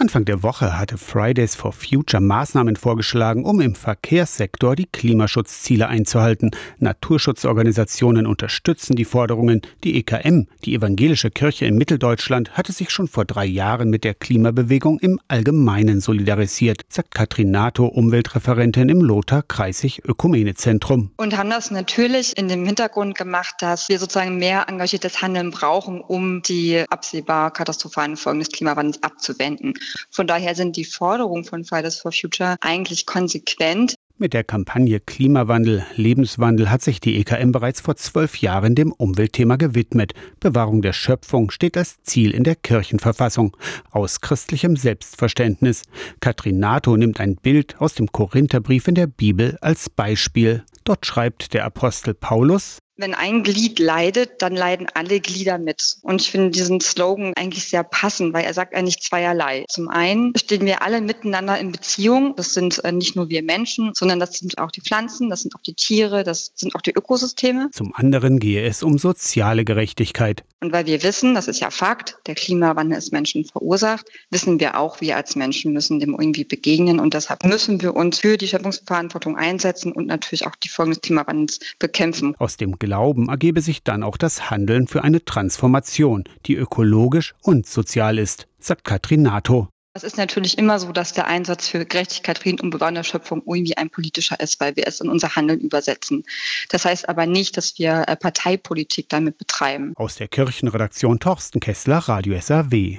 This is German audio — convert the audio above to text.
Anfang der Woche hatte Fridays for Future Maßnahmen vorgeschlagen, um im Verkehrssektor die Klimaschutzziele einzuhalten. Naturschutzorganisationen unterstützen die Forderungen. Die EKM, die evangelische Kirche in Mitteldeutschland, hatte sich schon vor drei Jahren mit der Klimabewegung im Allgemeinen solidarisiert, sagt Katrin Nato, Umweltreferentin im Lothar Kreisig Ökumenezentrum. Und haben das natürlich in dem Hintergrund gemacht, dass wir sozusagen mehr engagiertes Handeln brauchen, um die absehbar katastrophalen Folgen des Klimawandels abzuwenden. Von daher sind die Forderungen von Fridays for Future eigentlich konsequent. Mit der Kampagne Klimawandel, Lebenswandel hat sich die EKM bereits vor zwölf Jahren dem Umweltthema gewidmet. Bewahrung der Schöpfung steht als Ziel in der Kirchenverfassung. Aus christlichem Selbstverständnis. Katrin Nato nimmt ein Bild aus dem Korintherbrief in der Bibel als Beispiel. Dort schreibt der Apostel Paulus, wenn ein Glied leidet, dann leiden alle Glieder mit. Und ich finde diesen Slogan eigentlich sehr passend, weil er sagt eigentlich zweierlei. Zum einen stehen wir alle miteinander in Beziehung. Das sind äh, nicht nur wir Menschen, sondern das sind auch die Pflanzen, das sind auch die Tiere, das sind auch die Ökosysteme. Zum anderen gehe es um soziale Gerechtigkeit. Und weil wir wissen, das ist ja Fakt, der Klimawandel ist Menschen verursacht, wissen wir auch, wir als Menschen müssen dem irgendwie begegnen. Und deshalb müssen wir uns für die Schöpfungsverantwortung einsetzen und natürlich auch die Folgen des Klimawandels bekämpfen. Aus dem Glauben ergebe sich dann auch das Handeln für eine Transformation, die ökologisch und sozial ist, sagt Katrin Nato. Es ist natürlich immer so, dass der Einsatz für Gerechtigkeit, Frieden und Bewahrung der Schöpfung irgendwie ein politischer ist, weil wir es in unser Handeln übersetzen. Das heißt aber nicht, dass wir äh, Parteipolitik damit betreiben. Aus der Kirchenredaktion Torsten Kessler, Radio SAW.